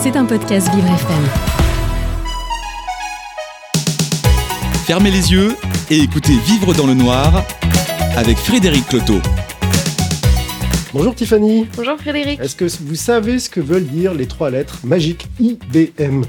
C'est un podcast Vivre FM. Fermez les yeux et écoutez Vivre dans le noir avec Frédéric Cloteau. Bonjour Tiffany. Bonjour Frédéric. Est-ce que vous savez ce que veulent dire les trois lettres magiques IBM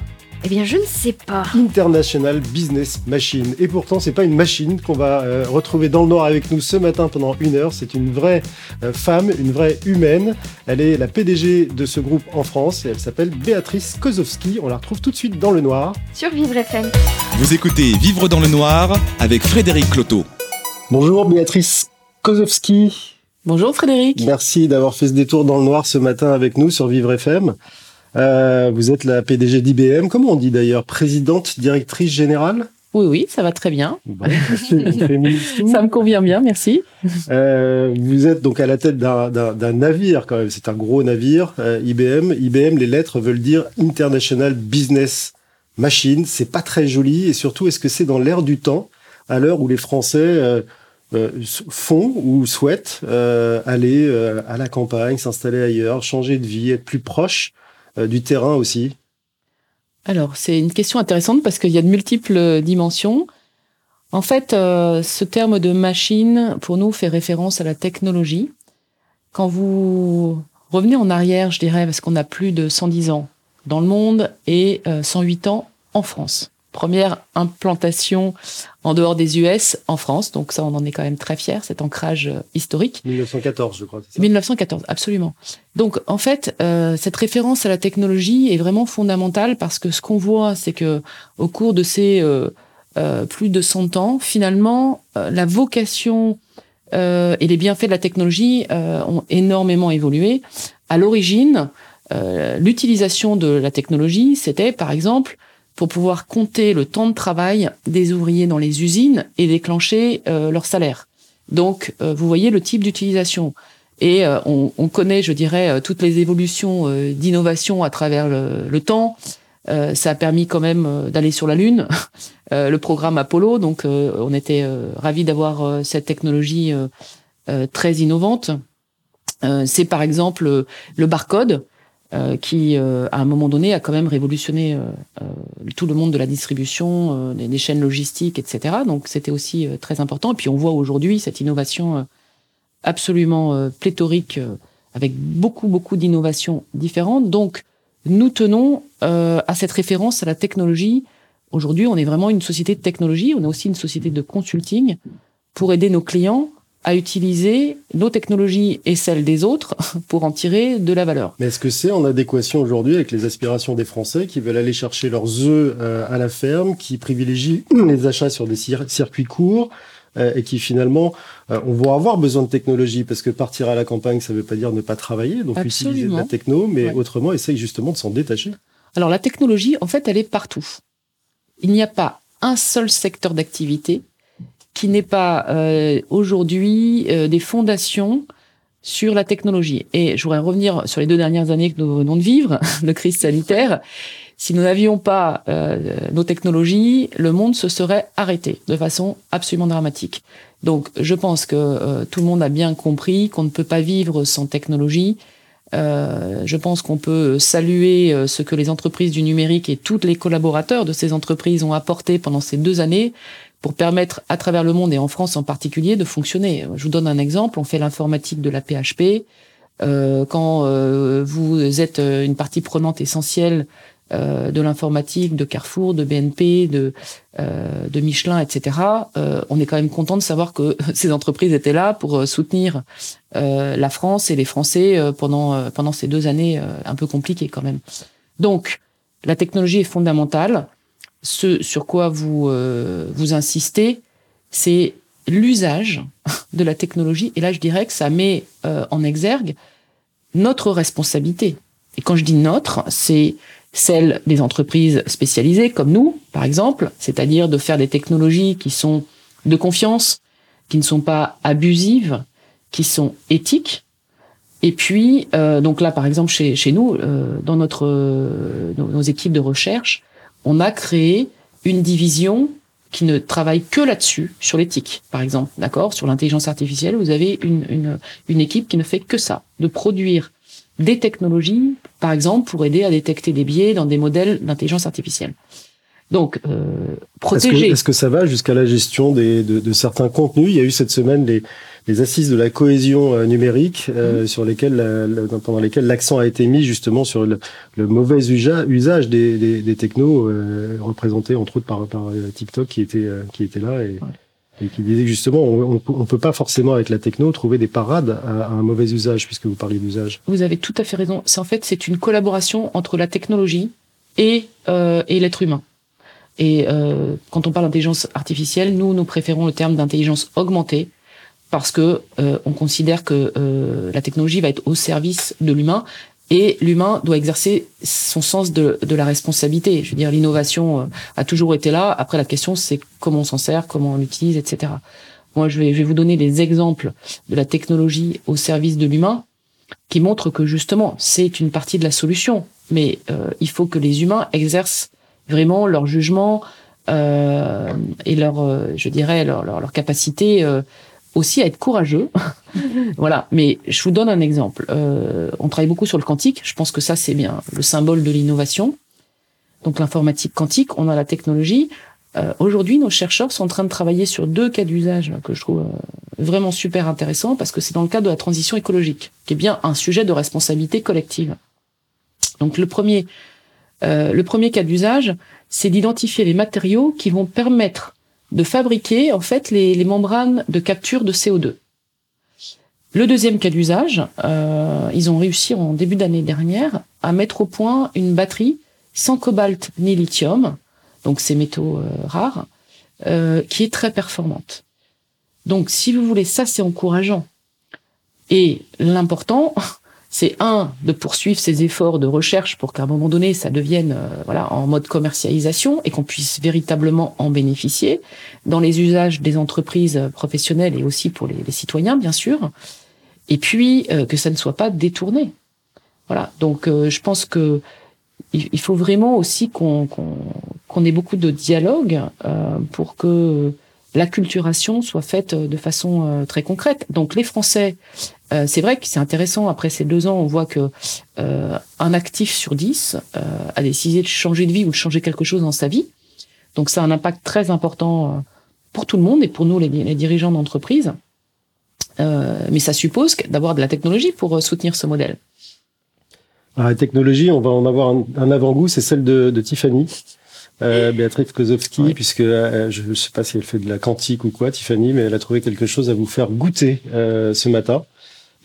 Eh bien, je ne sais pas. International Business Machine. Et pourtant, c'est pas une machine qu'on va euh, retrouver dans le noir avec nous ce matin pendant une heure. C'est une vraie euh, femme, une vraie humaine. Elle est la PDG de ce groupe en France et elle s'appelle Béatrice Kozowski. On la retrouve tout de suite dans le noir. Sur Vivre FM. Vous écoutez Vivre dans le noir avec Frédéric Cloteau. Bonjour Béatrice Kozowski. Bonjour Frédéric. Merci d'avoir fait ce détour dans le noir ce matin avec nous sur Vivre FM. Euh, vous êtes la PDG d'IBM, comment on dit d'ailleurs Présidente, directrice générale? Oui, oui, ça va très bien. Bon, féministe. Ça me convient bien, merci. Euh, vous êtes donc à la tête d'un- navire quand même, c'est un gros navire, euh, IBM. IBM, les lettres veulent dire International Business Machine. C'est pas très joli et surtout, est-ce que c'est dans l'air du temps, à l'heure où les Français euh, euh, font ou souhaitent euh, aller euh, à la campagne, s'installer ailleurs, changer de vie, être plus proche du terrain aussi Alors, c'est une question intéressante parce qu'il y a de multiples dimensions. En fait, euh, ce terme de machine, pour nous, fait référence à la technologie. Quand vous revenez en arrière, je dirais, parce qu'on a plus de 110 ans dans le monde et euh, 108 ans en France. Première implantation en dehors des US en France, donc ça, on en est quand même très fiers, cet ancrage euh, historique. 1914, je crois. c'est ça 1914, absolument. Donc, en fait, euh, cette référence à la technologie est vraiment fondamentale parce que ce qu'on voit, c'est que au cours de ces euh, euh, plus de 100 ans, finalement, euh, la vocation euh, et les bienfaits de la technologie euh, ont énormément évolué. À l'origine, euh, l'utilisation de la technologie, c'était, par exemple, pour pouvoir compter le temps de travail des ouvriers dans les usines et déclencher euh, leur salaire. Donc, euh, vous voyez le type d'utilisation. Et euh, on, on connaît, je dirais, euh, toutes les évolutions euh, d'innovation à travers le, le temps. Euh, ça a permis quand même d'aller sur la Lune, le programme Apollo. Donc, on était ravis d'avoir cette technologie très innovante. C'est par exemple le barcode euh, qui, euh, à un moment donné, a quand même révolutionné euh, euh, tout le monde de la distribution, euh, des, des chaînes logistiques, etc. Donc, c'était aussi euh, très important. Et puis, on voit aujourd'hui cette innovation absolument pléthorique, avec beaucoup, beaucoup d'innovations différentes. Donc, nous tenons à cette référence à la technologie. Aujourd'hui, on est vraiment une société de technologie, on est aussi une société de consulting pour aider nos clients à utiliser nos technologies et celles des autres pour en tirer de la valeur. Mais est-ce que c'est en adéquation aujourd'hui avec les aspirations des Français qui veulent aller chercher leurs œufs euh, à la ferme, qui privilégient les achats sur des cir- circuits courts euh, et qui finalement euh, on va avoir besoin de technologie parce que partir à la campagne ça veut pas dire ne pas travailler donc utiliser de la techno mais Ouais. autrement essaye justement de s'en détacher. Alors la technologie, en fait, elle est partout. Il n'y a pas un seul secteur d'activité qui n'ait pas euh, aujourd'hui euh, des fondations sur la technologie. Et je voudrais revenir sur les deux dernières années que nous venons de vivre, de crise sanitaire. Si nous n'avions pas euh, nos technologies, le monde se serait arrêté de façon absolument dramatique. Donc, je pense que euh, tout le monde a bien compris qu'on ne peut pas vivre sans technologie. Euh, je pense qu'on peut saluer euh, ce que les entreprises du numérique et tous les collaborateurs de ces entreprises ont apporté pendant ces deux années pour permettre à travers le monde et en France en particulier de fonctionner. Je vous donne un exemple, on fait l'informatique de la PHP. Euh, quand euh, vous êtes euh, une partie prenante essentielle euh, de l'informatique, de Carrefour, de BNP, de, euh, de Michelin, etc., euh, on est quand même content de savoir que ces entreprises étaient là pour soutenir la France et les Français pendant pendant ces deux années un peu compliquées quand même. Donc la technologie est fondamentale. Ce sur quoi vous euh, vous insistez, c'est l'usage de la technologie. Et là, je dirais que ça met euh, en exergue notre responsabilité. Et quand je dis notre, c'est celle des entreprises spécialisées comme nous, par exemple, c'est-à-dire de faire des technologies qui sont de confiance, qui ne sont pas abusives, qui sont éthiques. Et puis, euh, donc là, par exemple, chez, chez nous, euh, dans notre, euh, nos, nos équipes de recherche, on a créé une division qui ne travaille que là-dessus, sur l'éthique, par exemple, d'accord? Sur l'intelligence artificielle, vous avez une, une, une équipe qui ne fait que ça, de produire des technologies, par exemple, pour aider à détecter des biais dans des modèles d'intelligence artificielle. Donc, euh, Est-ce que, protéger. est-ce que ça va jusqu'à la gestion des, de, de certains contenus? Il y a eu cette semaine les, les assises de la cohésion euh, numérique euh, sur lesquelles, la- la- pendant lesquelles l'accent a été mis justement sur le, le mauvais usa- usage des, des, des technos euh, représentés entre autres par, par euh, TikTok qui était, euh, qui était là et, et qui disait que justement on, on, on peut pas forcément avec la techno trouver des parades à, à un mauvais usage puisque vous parliez d'usage. Vous avez tout à fait raison. C'est en fait c'est une collaboration entre la technologie et euh, et l'être humain. Et euh, quand on parle d'intelligence artificielle, nous nous préférons le terme d'intelligence augmentée parce que euh, on considère que euh, la technologie va être au service de l'humain et l'humain doit exercer son sens de, de la responsabilité. Je veux dire, l'innovation euh, a toujours été là. Après, la question c'est comment on s'en sert, comment on l'utilise, etc. Moi, je vais, je vais vous donner des exemples de la technologie au service de l'humain qui montrent que justement c'est une partie de la solution. Mais euh, il faut que les humains exercent vraiment leur jugement euh, et leur, euh, je dirais, leur, leur, leur capacité euh, aussi à être courageux. voilà. Mais je vous donne un exemple. Euh, on travaille beaucoup sur le quantique. Je pense que ça c'est bien le symbole de l'innovation. Donc l'informatique quantique, on a la technologie. Euh, Aujourd'hui, nos chercheurs sont en train de travailler sur deux cas d'usage que je trouve euh, vraiment super intéressants parce que c'est dans le cadre de la transition écologique, qui est bien un sujet de responsabilité collective. Donc le premier, euh, le premier cas d'usage, c'est d'identifier les matériaux qui vont permettre de fabriquer en fait les, membranes de capture de CO2. Le deuxième cas d'usage, euh, ils ont réussi en début d'année dernière à mettre au point une batterie sans cobalt ni lithium, donc ces métaux euh, rares, euh, qui est très performante. Donc, si vous voulez, ça c'est encourageant. Et l'important, c'est un de poursuivre ces efforts de recherche pour qu'à un moment donné, ça devienne euh, voilà en mode commercialisation et qu'on puisse véritablement en bénéficier dans les usages des entreprises professionnelles et aussi pour les, citoyens, bien sûr. Et puis euh, que ça ne soit pas détourné. Voilà. Donc, euh, je pense que il faut vraiment aussi qu'on qu'on qu'on ait beaucoup de dialogue euh, pour que l'acculturation soit faite de façon euh, très concrète. Donc les Français, euh, c'est vrai que c'est intéressant. Après ces deux ans, on voit que euh, un actif sur dix euh, a décidé de changer de vie ou de changer quelque chose dans sa vie. Donc ça a un impact très important euh, pour tout le monde et pour nous les, les dirigeants d'entreprise. Euh, mais ça suppose d'avoir de la technologie pour soutenir ce modèle. Alors, la technologie, on va en avoir un, un avant-goût, c'est celle de, de Tiffany. Euh, Béatrice Kozowski, puisque euh, je ne sais pas si elle fait de la quantique ou quoi, Tiffany, mais elle a trouvé quelque chose à vous faire goûter euh, ce matin.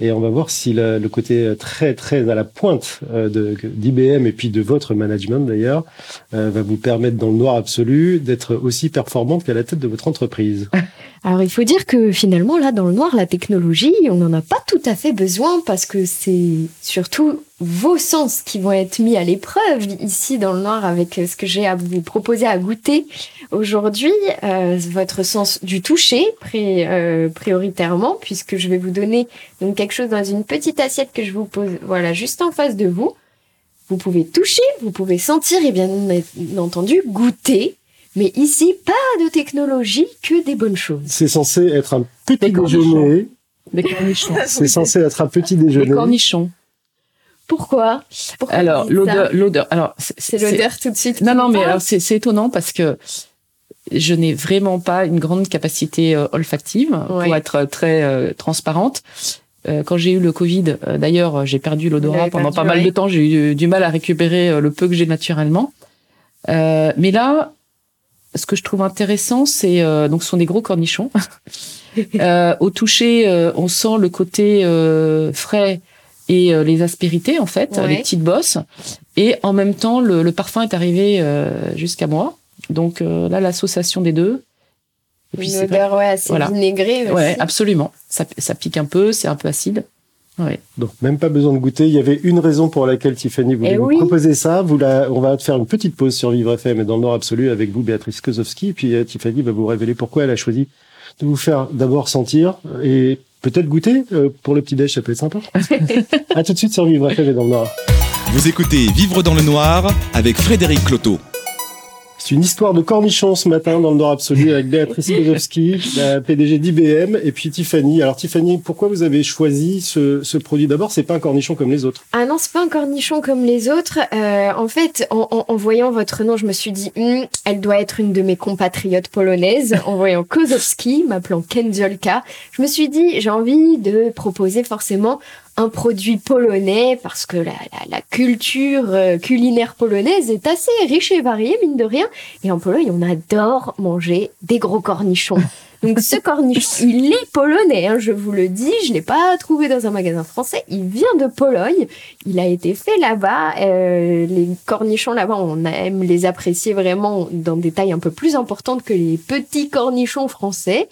Et on va voir si le côté très très à la pointe euh, d'IBM et puis de votre management d'ailleurs euh, va vous permettre dans le noir absolu d'être aussi performante qu'à la tête de votre entreprise. Alors il faut dire que finalement là dans le noir la technologie on n'en a pas tout à fait besoin parce que c'est surtout vos sens qui vont être mis à l'épreuve ici dans le noir avec ce que j'ai à vous proposer à goûter aujourd'hui euh, votre sens du toucher pri- euh, prioritairement puisque je vais vous donner donc quelque chose dans une petite assiette que je vous pose voilà juste en face de vous vous pouvez toucher vous pouvez sentir et bien entendu goûter mais ici, pas de technologie, que des bonnes choses. C'est censé être un petit Des déjeuner. Des cornichons. C'est censé être un petit Des déjeuner. cornichons. Pourquoi, Pourquoi Alors l'odeur, l'odeur. Alors c'est l'odeur tout de suite. Non, non, mais alors c'est étonnant parce que je n'ai vraiment pas une grande capacité euh, olfactive Ouais. pour être très euh, transparente. Euh, quand j'ai eu le Covid, d'ailleurs, j'ai perdu l'odorat pendant perdu, pas mal ouais. de temps. J'ai eu du mal à récupérer le peu que j'ai naturellement. Mais là, ce que je trouve intéressant, c'est donc ce sont des gros cornichons. Au toucher, on sent le côté frais et euh, les aspérités en fait, Ouais. les petites bosses. Et en même temps, le, le parfum est arrivé euh, jusqu'à moi. Donc euh, là, l'association des deux. Et puis Une c'est vrai- odeur ouais, assez Voilà. vinaigrée aussi. Ouais, absolument. Ça, ça pique un peu, c'est un peu acide. Ouais. Donc même pas besoin de goûter. Il y avait une raison pour laquelle Tiffany voulait Eh vous oui. proposer ça? Vous la, on va faire une petite pause sur Vivre FM et dans le Nord absolu avec vous, Béatrice Kozowski. Puis euh, Tiffany va vous révéler pourquoi elle a choisi de vous faire d'abord sentir et peut-être goûter euh, pour le petit déj. Ça peut être sympa. à tout de suite sur Vivre FM et dans le Nord. Vous écoutez Vivre dans le noir avec Frédéric Cloteau. C'est une histoire de cornichons ce matin dans le Nord absolu avec Béatrice Kozowski, la PDG d'IBM, et puis Tiffany. Alors Tiffany, pourquoi vous avez choisi ce, ce produit? D'abord, c'est pas un cornichon comme les autres. Ah non, c'est pas un cornichon comme les autres. Euh, en fait, en, en, en, voyant votre nom, je me suis dit, hm, elle doit être une de mes compatriotes polonaises. En voyant Kozowski, m'appelant Kędziolka, je me suis dit, j'ai envie de proposer forcément un produit polonais parce que la, la, la culture euh, culinaire polonaise est assez riche et variée, mine de rien. Et en Pologne, on adore manger des gros cornichons. Donc ce cornichon, il est polonais, hein, je vous le dis, je l'ai pas trouvé dans un magasin français, il vient de Pologne, il a été fait là-bas. Euh, les cornichons là-bas, on aime les apprécier vraiment dans des tailles un peu plus importantes que les petits cornichons français.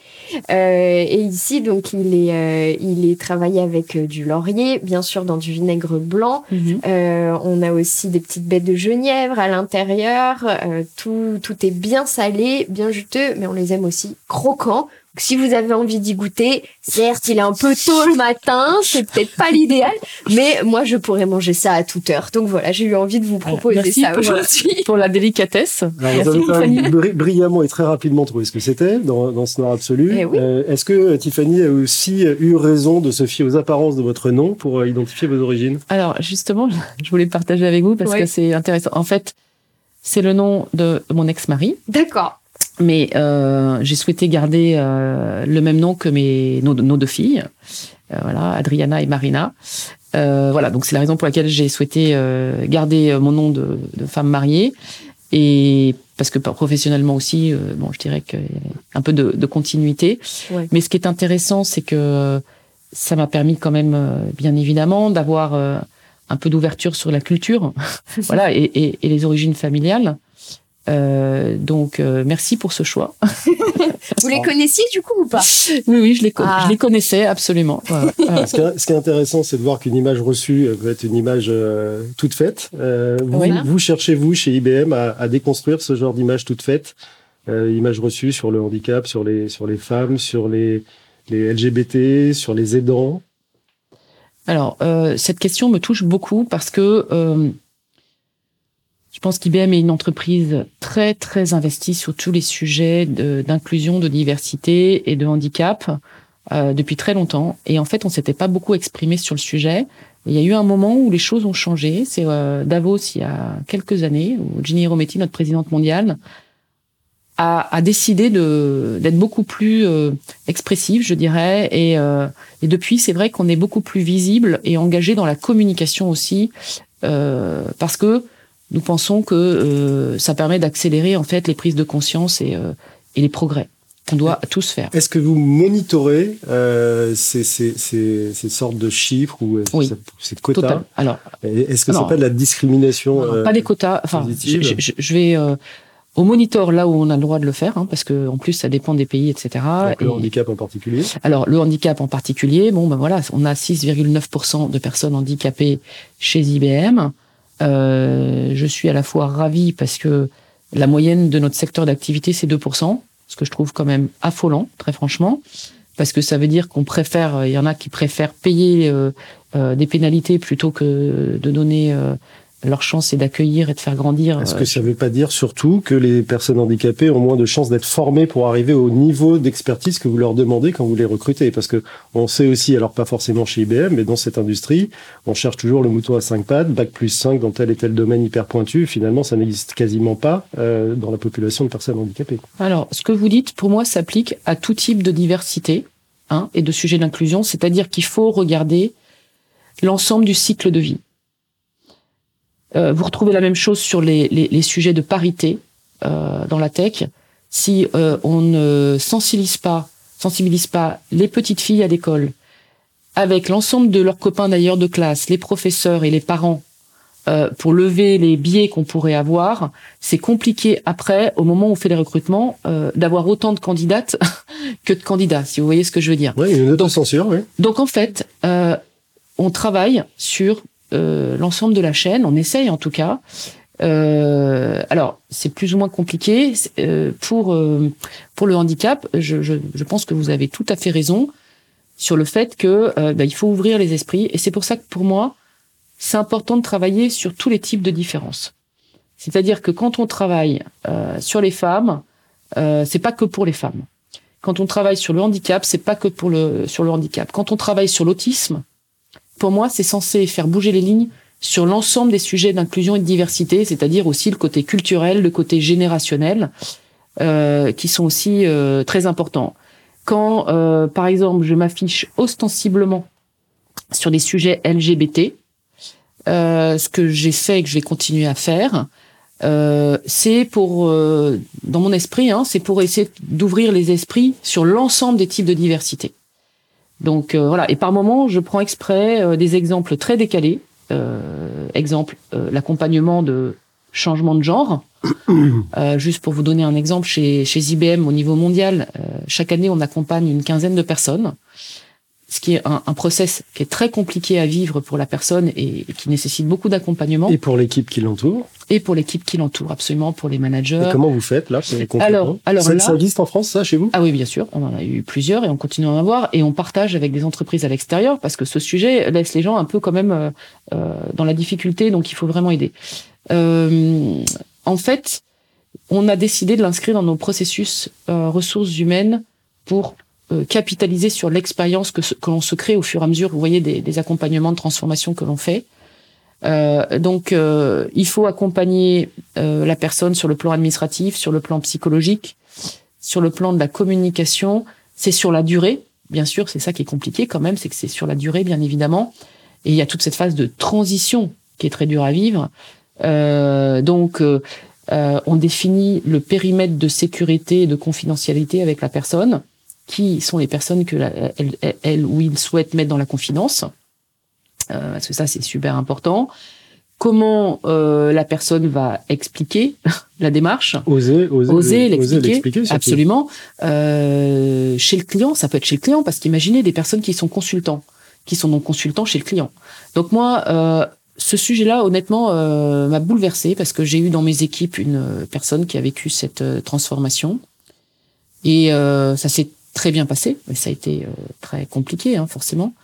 Euh, et ici, donc, il est, euh, il est travaillé avec du laurier, bien sûr dans du vinaigre blanc. Mhm. Euh, on a aussi des petites baies de genièvre à l'intérieur. Euh, tout, tout est bien salé, bien juteux, mais on les aime aussi croquants. Si vous avez envie d'y goûter, certes, il est un peu tôt le matin, c'est peut-être pas l'idéal, mais moi, je pourrais manger ça à toute heure. Donc voilà, j'ai eu envie de vous proposer Merci ça aujourd'hui. pour la délicatesse. Alors, vous avez quand même bri- brillamment et très rapidement trouvé ce que c'était dans, dans ce Nord absolu. Eh oui. Euh, Est-ce que euh, Tiffany a aussi eu raison de se fier aux apparences de votre nom pour euh, identifier vos origines? Alors justement, je voulais partager avec vous parce Oui. que c'est intéressant. En fait, c'est le nom de mon ex-mari, D'accord. Mais euh, j'ai souhaité garder euh, le même nom que mes nos, nos deux filles, Euh, voilà, Adriana et Marina. Euh, voilà, donc c'est la raison pour laquelle j'ai souhaité euh, garder mon nom de, de femme mariée et parce que professionnellement aussi, bon, je dirais qu'il y avait un peu de, de continuité. Ouais. Mais ce qui est intéressant, c'est que ça m'a permis quand même, bien évidemment, d'avoir euh, un peu d'ouverture sur la culture, voilà, et, et, et les origines familiales. Euh, donc, euh, merci pour ce choix. Vous les connaissiez du coup ou pas? Oui, oui, je les, con- Ah. je les connaissais absolument. Voilà. ce qui, est, ce qui est intéressant, c'est de voir qu'une image reçue peut être une image euh, toute faite. Euh, vous, cherchez, vous, chez IBM, à, à déconstruire ce genre d'image toute faite, euh, image reçue sur le handicap, sur les, sur les femmes, sur les, les LGBT, sur les aidants? Alors, euh, cette question me touche beaucoup parce que euh, je pense qu'IBM est une entreprise très, très investie sur tous les sujets d'inclusion, de, diversité et de handicap euh, depuis très longtemps. Et en fait, on s'était pas beaucoup exprimé sur le sujet. Et il y a eu un moment où les choses ont changé. C'est euh, Davos, il y a quelques années, où Ginny Rometty, notre présidente mondiale, a, a décidé d'être beaucoup plus euh, expressive, je dirais. Et, euh, et depuis, c'est vrai qu'on est beaucoup plus visible et engagé dans la communication aussi, euh, parce que nous pensons que euh, ça permet d'accélérer en fait les prises de conscience et, euh, et les progrès qu'on doit tous faire. Est-ce que vous monitorez euh, ces, ces, ces, ces sortes de chiffres ou euh, Oui. ces- quotas Total. Alors, Est-ce que c'est pas de la discrimination non, non, euh, pas des quotas. Enfin, je, je- je- vais euh, au monitor là où on a le droit de le faire, hein, parce que en plus ça dépend des pays, etc. donc le Et- handicap en particulier Alors le handicap en particulier, bon ben voilà, on a 6,9% de personnes handicapées chez IBM. Euh, je suis à la fois ravi parce que la moyenne de notre secteur d'activité c'est 2%, ce que je trouve quand même affolant, très franchement, parce que ça veut dire qu'on préfère, il y en a qui préfèrent payer euh, euh, des pénalités plutôt que de donner euh, leur chance et d'accueillir et de faire grandir. Est-ce euh, que ça veut pas dire surtout que les personnes handicapées ont moins de chances d'être formées pour arriver au niveau d'expertise que vous leur demandez quand vous les recrutez? Parce que on sait aussi, alors pas forcément chez IBM, mais dans cette industrie, on cherche toujours le mouton à cinq pattes, bac plus 5 dans tel et tel domaine hyper pointu. Finalement, ça n'existe quasiment pas euh, dans la population de personnes handicapées. Alors, ce que vous dites, pour moi, s'applique à tout type de diversité hein, et de sujet d'inclusion, c'est-à-dire qu'il faut regarder l'ensemble du cycle de vie. Euh, vous retrouvez la même chose sur les, les, les sujets de parité euh, dans la tech. Si euh, on ne sensibilise pas, sensibilise pas les petites filles à l'école, avec l'ensemble de leurs copains d'ailleurs de classe, les professeurs et les parents, euh, pour lever les biais qu'on pourrait avoir, c'est compliqué après, au moment où on fait les recrutements, euh, d'avoir autant de candidates que de candidats, si vous voyez ce que je veux dire. Oui, une autocensure, oui. Donc en fait, euh, on travaille sur euh, l'ensemble de la chaîne, on essaye en tout cas. Euh, alors c'est plus ou moins compliqué euh, pour euh, pour le handicap. Je, je, je pense que vous avez tout à fait raison sur le fait que euh, ben, il faut ouvrir les esprits et c'est pour ça que pour moi c'est important de travailler sur tous les types de différences. C'est-à-dire que quand on travaille sur les femmes, c'est pas que pour les femmes. Quand on travaille sur le handicap, c'est pas que pour le sur le handicap. Quand on travaille sur l'autisme, pour moi, c'est censé faire bouger les lignes sur l'ensemble des sujets d'inclusion et de diversité, c'est-à-dire aussi le côté culturel, le côté générationnel, euh, qui sont aussi euh, très importants. Quand, euh, par exemple, je m'affiche ostensiblement sur des sujets LGBT, euh, ce que j'ai fait et que je vais continuer à faire, c'est pour, dans mon esprit, hein, c'est pour essayer d'ouvrir les esprits sur l'ensemble des types de diversité. Donc euh, voilà, et par moment, je prends exprès euh, des exemples très décalés. exemple, l'accompagnement de changement de genre. juste pour vous donner un exemple, chez, chez IBM au niveau mondial, chaque année, on accompagne une quinzaine de personnes ce qui est un, un, process qui est très compliqué à vivre pour la personne et, qui nécessite beaucoup d'accompagnement. Et pour l'équipe qui l'entoure. Et pour l'équipe qui l'entoure, absolument, pour les managers. Et comment vous faites là Alors, alors ça, là, ça existe en France, ça, chez vous Ah oui, bien sûr. On en a eu plusieurs et on continue à en avoir et on partage avec des entreprises à l'extérieur parce que ce sujet laisse les gens un peu quand même euh, euh dans la difficulté, donc il faut vraiment aider. Euh, en fait, on a décidé de l'inscrire dans nos processus euh, ressources humaines pour capitaliser sur l'expérience que, que l'on se crée au fur et à mesure, vous voyez, des, accompagnements de transformation que l'on fait. Euh, donc, euh, il faut accompagner euh, la personne sur le plan administratif, sur le plan psychologique, sur le plan de la communication. C'est sur la durée, bien sûr, c'est ça qui est compliqué quand même, c'est que c'est sur la durée, bien évidemment. Et il y a toute cette phase de transition qui est très dure à vivre. Euh, donc, on définit le périmètre de sécurité et de confidentialité avec la personne qui sont les personnes que la, elle, elle, ou il souhaite mettre dans la confidence, euh, parce que ça c'est super important. Comment euh, la personne va expliquer la démarche? Oser, oser, oser l'expliquer, absolument. Euh, chez le client, ça peut être chez le client, parce qu'imaginez des personnes qui sont consultants, qui sont donc consultants chez le client. Donc moi, euh, ce sujet-là, honnêtement, euh, m'a bouleversé parce que j'ai eu dans mes équipes une personne qui a vécu cette euh, transformation. Et euh, ça s'est très bien passé, mais ça a été euh, très compliqué, hein, forcément.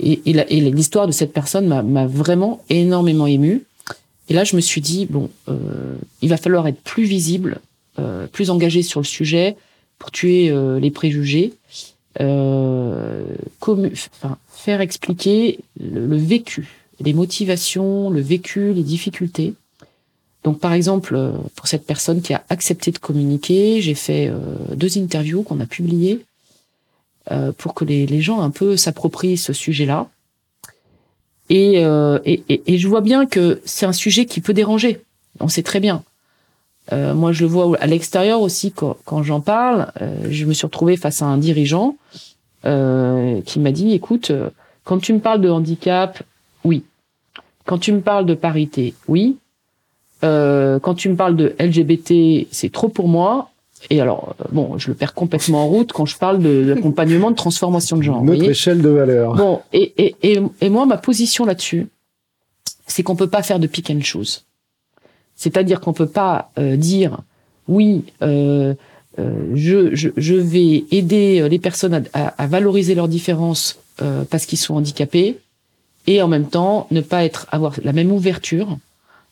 Et, et l'histoire de cette personne m'a vraiment énormément ému. Et là, je me suis dit bon, euh, il va falloir être plus visible, euh, plus engagé sur le sujet pour tuer euh, les préjugés, euh, enfin, faire expliquer le, le vécu, les motivations, le vécu, les difficultés. Donc, par exemple, euh, pour cette personne qui a accepté de communiquer, j'ai fait euh, deux interviews qu'on a publiées euh, pour que les, gens un peu s'approprient ce sujet-là. Et, euh, et, et, je vois bien que c'est un sujet qui peut déranger. On sait très bien. Euh, moi, je le vois à l'extérieur aussi quand, quand j'en parle. je me suis retrouvée face à un dirigeant qui m'a dit "Écoute, quand tu me parles de handicap, oui. Quand tu me parles de parité, oui. Euh, quand tu me parles de LGBT, c'est trop pour moi. Et alors, euh, bon, je le perds complètement en route quand je parle de l'accompagnement de transformation de genre. Notre échelle de valeur. Bon, et, et, et, et moi, ma position là-dessus, c'est qu'on peut pas faire de pick and choose. C'est-à-dire qu'on peut pas euh, dire, oui, euh, euh, je, je, je, vais aider les personnes à, à, à valoriser leurs différences euh, parce qu'ils sont handicapés, et en même temps ne pas être avoir la même ouverture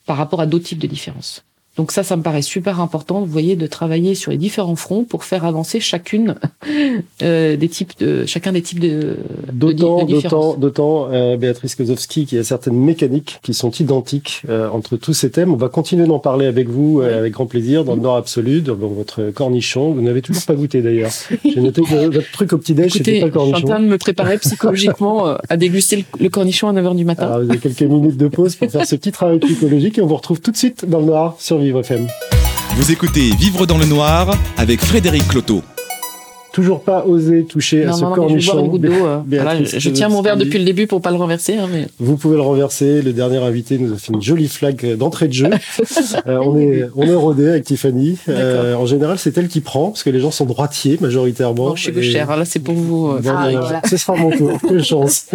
par rapport à d'autres types de différences. Donc ça, ça me paraît super important, vous voyez, de travailler sur les différents fronts pour faire avancer chacune euh, des types de chacun des types de d'autant d'autant d'autant euh, Béatrice Kozowski qu'il y a certaines mécaniques qui sont identiques euh, entre tous ces thèmes. On va continuer d'en parler avec vous avec grand plaisir dans le Nord absolu, dans votre cornichon. Vous n'avez toujours pas goûté d'ailleurs. J'ai noté que votre truc au petit déj c'était pas le cornichon. Je suis en train de me préparer psychologiquement à déguster le, le, cornichon à 9h du matin. Alors, vous avez quelques minutes de pause pour faire ce petit travail psychologique et on vous retrouve tout de suite dans le Noir sur Vous écoutez Vivre dans le Noir avec Frédéric Cloteau. Toujours pas osé toucher non, à ce non, cornichon. Je, euh, voilà, je, je tiens mon verre depuis le début pour pas le renverser. Hein, mais... Vous pouvez le renverser. Le dernier invité nous a fait une jolie flag d'entrée de jeu. euh, on est on est rodé avec Tiffany. Euh, en général, c'est elle qui prend parce que les gens sont droitiers majoritairement. Bon, je suis gauchère. Là, c'est pour vous. Euh, ah, voilà. Ce sera mon tour. Quelle chance.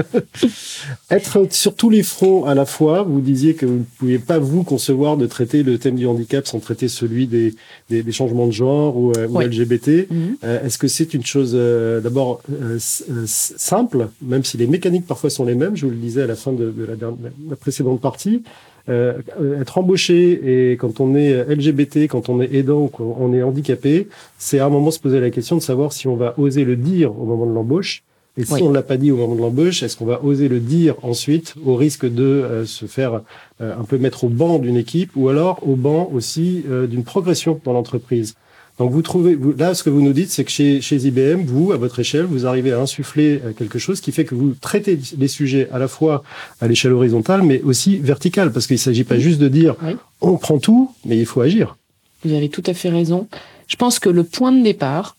Être sur tous les fronts à la fois. Vous disiez que vous ne pouviez pas vous concevoir de traiter le thème du handicap sans traiter celui des des, des changements de genre ou. LGBT. Mhm. Est-ce que c'est une chose euh, d'abord euh, simple, même si les mécaniques parfois sont les mêmes, je vous le disais à la fin de, de la, dernière, la, précédente partie. euh, être embauché et quand on est LGBT, quand on est aidant, quand on est handicapé, c'est à un moment se poser la question de savoir si on va oser le dire au moment de l'embauche. Et si on ne l'a pas dit au moment de l'embauche, est-ce qu'on va oser le dire ensuite au risque de se faire un peu mettre au banc d'une équipe ou alors au banc aussi d'une progression dans l'entreprise? Donc vous trouvez, là, ce que vous nous dites, c'est que chez, chez IBM, vous, à votre échelle, vous arrivez à insuffler euh, quelque chose qui fait que vous traitez les sujets à la fois à l'échelle horizontale, mais aussi verticale, parce qu'il ne s'agit pas juste de dire on prend tout, mais il faut agir. Vous avez tout à fait raison. Je pense que le point de départ,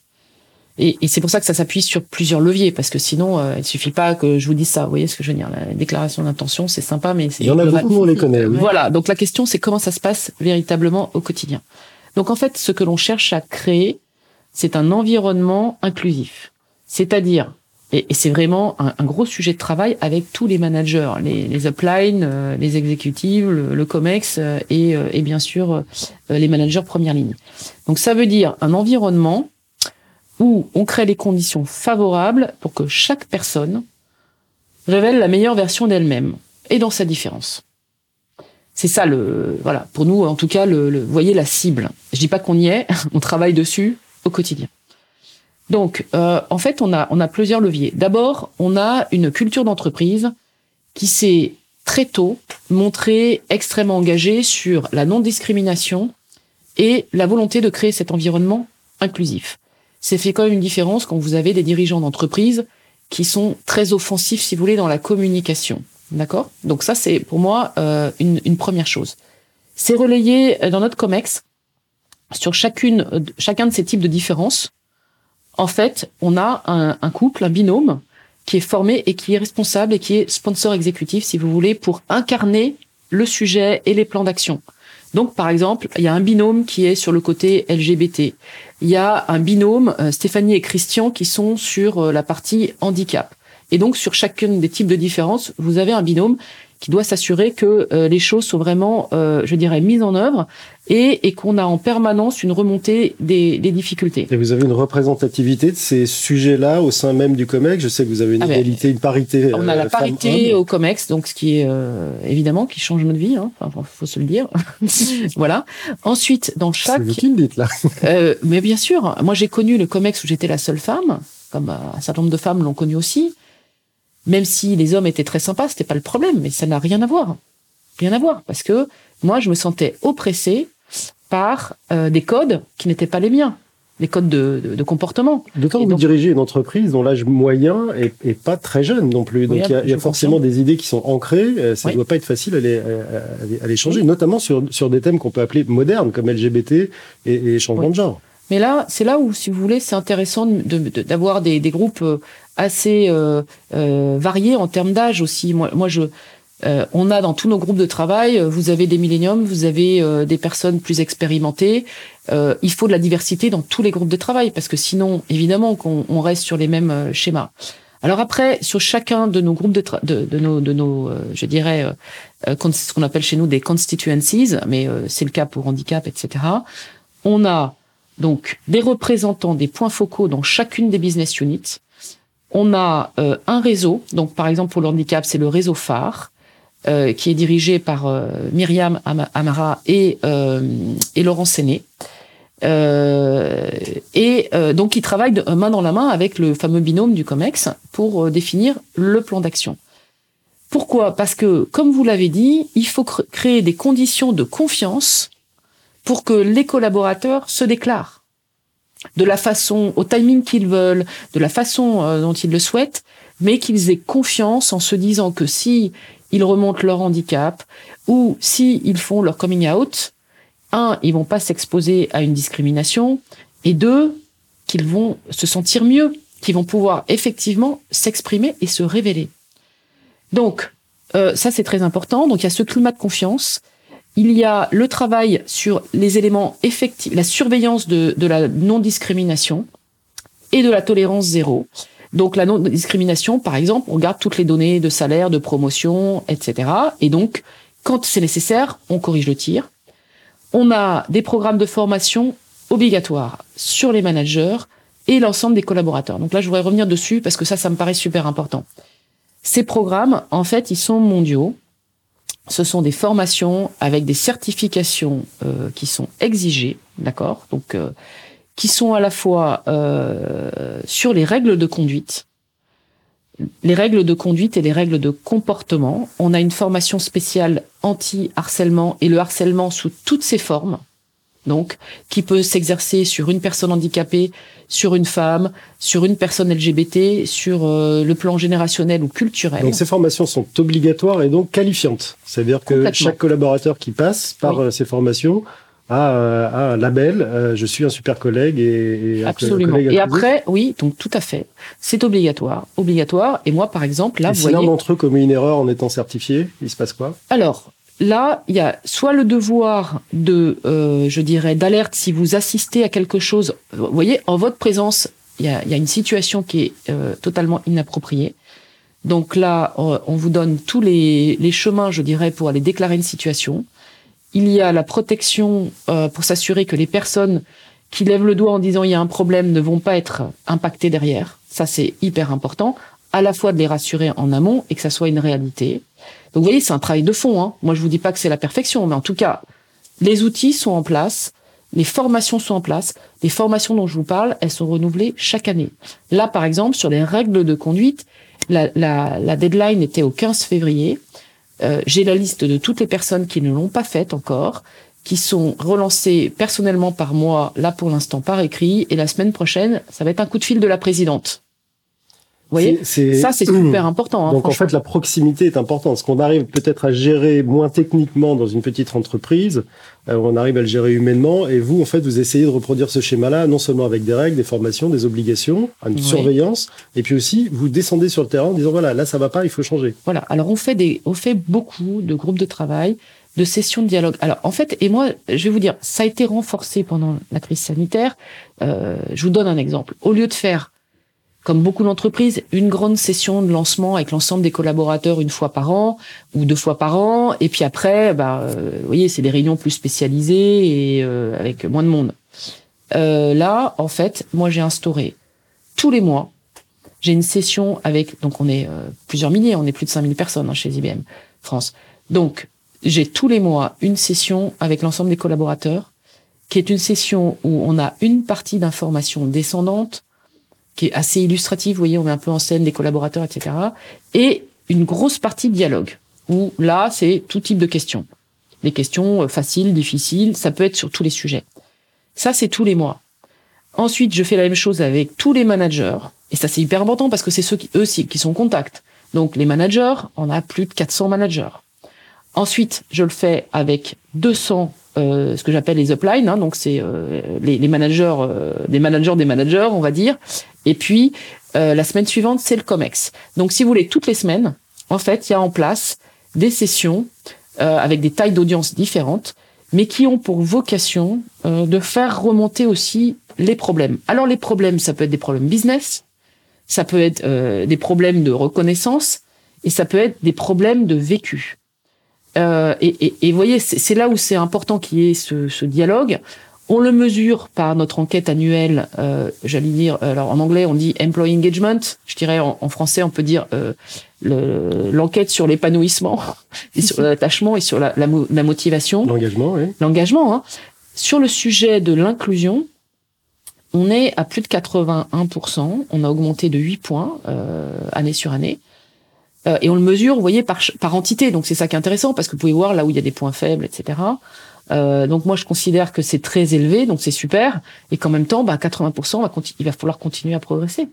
et, et c'est pour ça que ça s'appuie sur plusieurs leviers, parce que sinon, euh, il suffit pas que je vous dise ça. Vous voyez ce que je veux dire? La déclaration d'intention, c'est sympa, mais c'est... Il y en a beaucoup, on les connaît. Oui. Voilà, donc la question, c'est comment ça se passe véritablement au quotidien? Donc en fait, ce que l'on cherche à créer, c'est un environnement inclusif. C'est-à-dire, et, c'est vraiment un, gros sujet de travail avec tous les managers, les, uplines, euh, les exécutives, le, COMEX euh, et, euh, et, bien sûr les managers première ligne. Donc ça veut dire un environnement où on crée les conditions favorables pour que chaque personne révèle la meilleure version d'elle-même et dans sa différence. C'est ça le voilà pour nous en tout cas le, voyez la cible. Je dis pas qu'on y est, on travaille dessus au quotidien. Donc euh, en fait on a on a plusieurs leviers. D'abord on a une culture d'entreprise qui s'est très tôt montrée extrêmement engagée sur la non discrimination et la volonté de créer cet environnement inclusif. C'est fait quand même une différence quand vous avez des dirigeants d'entreprise qui sont très offensifs si vous voulez dans la communication. D'accord? Donc ça, c'est pour moi euh, une, une, première chose. C'est relayé euh, dans notre COMEX sur chacune, euh, chacun de ces types de différences. En fait, on a un, un, couple, un binôme, qui est formé et qui est responsable et qui est sponsor exécutif, si vous voulez, pour incarner le sujet et les plans d'action. Donc, par exemple, il y a un binôme qui est sur le côté LGBT. Il y a un binôme, Stéphanie et Christian, qui sont sur la partie handicap. Et donc, sur chacune des types de différences, vous avez un binôme qui doit s'assurer que euh, les choses sont vraiment, euh, je dirais, mises en œuvre et, et qu'on a en permanence une remontée des, des, difficultés. Et vous avez une représentativité de ces sujets-là au sein même du COMEX? Je sais que vous avez une ah ben, égalité, une parité. On a la euh, parité au COMEX, donc ce qui est évidemment qui change notre vie. Hein. Enfin, faut se le dire. voilà. Ensuite, dans chaque. C'est vous qui le dites là. mais bien sûr, moi j'ai connu le COMEX où j'étais la seule femme, comme un certain nombre de femmes l'ont connu aussi. Même si les hommes étaient très sympas, c'était pas le problème, mais ça n'a rien à voir. Rien à voir, parce que moi, je me sentais oppressée par euh, des codes qui n'étaient pas les miens, des codes de, de, de comportement. D'autant que vous dirigez une entreprise dont l'âge moyen est, est, pas très jeune non plus. Donc il y a, y a forcément des idées qui sont ancrées. Euh, ça ne doit pas être facile à les, à, les changer, notamment sur, sur des thèmes qu'on peut appeler modernes, comme LGBT et, et changement de genre. Mais là, c'est là où, si vous voulez, c'est intéressant d'avoir de, des, des, groupes euh, assez euh, euh, variés en termes d'âge aussi. Moi, moi je, euh, on a dans tous nos groupes de travail, euh, vous avez des milléniums, vous avez euh, des personnes plus expérimentées. il faut de la diversité dans tous les groupes de travail parce que sinon, évidemment, qu'on on reste sur les mêmes schémas. Alors après, sur chacun de nos groupes de, de, de, nos, de nos je dirais, ce qu'on appelle chez nous des constituencies, mais c'est le cas pour handicap, etc. On a donc des représentants des points focaux dans chacune des business units. On a euh, un réseau, donc par exemple pour le handicap, c'est le réseau phare, euh, qui est dirigé par euh, Myriam Amara et, et Laurent Séné. et donc qui travaille de, main dans la main avec le fameux binôme du COMEX pour définir le plan d'action. Pourquoi? Parce que, comme vous l'avez dit, il faut créer des conditions de confiance pour que les collaborateurs se déclarent de la façon, au timing qu'ils veulent, de la façon euh, dont ils le souhaitent, mais qu'ils aient confiance en se disant que si ils remontent leur handicap ou si ils font leur coming out, un, ils vont pas s'exposer à une discrimination, et deux, qu'ils vont se sentir mieux, qu'ils vont pouvoir effectivement s'exprimer et se révéler. Donc, euh, ça c'est très important. Donc il y a ce climat de confiance il y a le travail sur les éléments effectifs, la surveillance de, de la non-discrimination et de la tolérance zéro. Donc la non-discrimination, par exemple, on garde toutes les données de salaire, de promotion, etc. Et donc, quand c'est nécessaire, on corrige le tir. On a des programmes de formation obligatoires sur les managers et l'ensemble des collaborateurs. Donc là, je voudrais revenir dessus parce que ça, ça me paraît super important. Ces programmes, en fait, ils sont mondiaux. Ce sont des formations avec des certifications euh, qui sont exigées, d'accord? Donc, euh, qui sont à la fois euh, sur les règles de conduite, les règles de conduite et les règles de comportement. On a une formation spéciale anti-harcèlement et le harcèlement sous toutes ses formes, donc qui peut s'exercer sur une personne handicapée, sur une femme, sur une personne LGBT, sur euh, le plan générationnel ou culturel. Donc ces formations sont obligatoires et donc qualifiantes. C'est-à-dire que chaque collaborateur qui passe par Oui. euh, ces formations a, euh, a un label. euh, je suis un super collègue et, et Absolument. collègue Et après, oui, donc tout à fait. C'est obligatoire, obligatoire. Et moi, par exemple, là, Et vous si l'un d'entre eux commet une erreur en étant certifié, il se passe quoi? Alors, là, il y a soit le devoir de, euh, je dirais, d'alerte si vous assistez à quelque chose. Vous voyez, en votre présence, il y a, y a une situation qui est euh, totalement inappropriée. Donc là, on on vous donne tous les, les chemins, je dirais, pour aller déclarer une situation. Il y a la protection euh, pour s'assurer que les personnes qui lèvent le doigt en disant il y a un problème ne vont pas être impactées derrière. Ça, c'est hyper important. À la fois de les rassurer en amont et que ça soit une réalité. Donc vous voyez, c'est un travail de fond. Hein. Moi, je vous dis pas que c'est la perfection, mais en tout cas, les outils sont en place, les formations sont en place. Les formations dont je vous parle, elles sont renouvelées chaque année. Là, par exemple, sur les règles de conduite, la, la, la deadline était au 15 février. Euh, J'ai la liste de toutes les personnes qui ne l'ont pas faite encore, qui sont relancées personnellement par moi, là pour l'instant par écrit, et la semaine prochaine, ça va être un coup de fil de la présidente. Vous voyez Ça, c'est super important. hein, Donc en fait, la proximité est importante. Ce qu'on arrive peut-être à gérer moins techniquement dans une petite entreprise, euh, on arrive à le gérer humainement. Et vous, en fait, vous essayez de reproduire ce schéma-là, non seulement avec des règles, des formations, des obligations, une Oui. surveillance, et puis aussi vous descendez sur le terrain en disant voilà, là ça va pas, il faut changer. Voilà. Alors on fait des, on fait beaucoup de groupes de travail, de sessions de dialogue. Alors en fait, et moi, je vais vous dire, ça a été renforcé pendant la crise sanitaire. Euh, je vous donne un exemple. Au lieu de faire, comme beaucoup d'entreprises, une grande session de lancement avec l'ensemble des collaborateurs une fois par an ou deux fois par an, et puis après, bah, euh, vous voyez, c'est des réunions plus spécialisées et euh, avec moins de monde. Euh, là, en fait, moi j'ai instauré tous les mois j'ai une session avec, donc on est euh, plusieurs milliers, on est plus de 5000 personnes hein, chez IBM France. Donc, j'ai tous les mois une session avec l'ensemble des collaborateurs, qui est une session où on a une partie d'information descendante, qui est assez illustrative, vous voyez, on met un peu en scène les collaborateurs, etc. Et une grosse partie dialogue, où là, c'est tout type de questions. Des questions euh, faciles, difficiles, ça peut être sur tous les sujets. Ça, c'est tous les mois. Ensuite, je fais la même chose avec tous les managers. Et ça, c'est hyper important parce que c'est ceux qui, eux, qui sont en contact. Donc, les managers, on a plus de 400 managers. Ensuite, je le fais avec 200, euh, ce que j'appelle les uplines. Hein, donc, c'est euh, les, managers, euh, des managers des managers, on va dire. Et puis, euh, la semaine suivante, c'est le COMEX. Donc, si vous voulez, toutes les semaines, en fait, il y a en place des sessions avec des tailles d'audience différentes, mais qui ont pour vocation de faire remonter aussi les problèmes. Alors, les problèmes, ça peut être des problèmes business, ça peut être des problèmes de reconnaissance, et ça peut être des problèmes de vécu. Euh, et, et, et vous voyez, c'est là où c'est important qu'il y ait ce, ce dialogue. On le mesure par notre enquête annuelle, euh, j'allais dire, alors en anglais on dit employee engagement, je dirais en, en français on peut dire euh, le- l'enquête sur l'épanouissement, et sur l'attachement et sur la, la motivation L'engagement, oui. l'engagement. Hein. Sur le sujet de l'inclusion, on est à plus de 81%. On a augmenté de 8 points euh, année sur année. Euh, et on le mesure, vous voyez, par, entité. Donc c'est ça qui est intéressant parce que vous pouvez voir là où il y a des points faibles, etc. Euh, donc moi je considère que c'est très élevé, donc c'est super, et qu'en même temps, bah, 80%, on va conti- il va falloir continuer à progresser.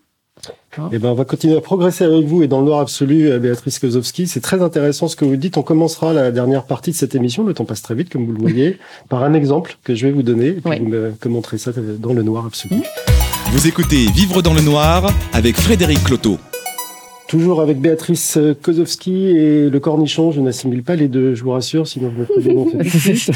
Eh ben, on va continuer à progresser avec vous et dans le noir absolu, euh, Béatrice Kozowski. C'est très intéressant ce que vous dites. On commencera la dernière partie de cette émission. Le temps passe très vite, comme vous le voyez, par un exemple que je vais vous donner. Et puis Ouais. vous me commenterez ça dans le noir absolu. Vous écoutez Vivre dans le noir avec Frédéric Cloteau. Toujours avec Béatrice euh, Kozowski et le cornichon. Je n'assimile pas les deux, je vous rassure, sinon je me de suite.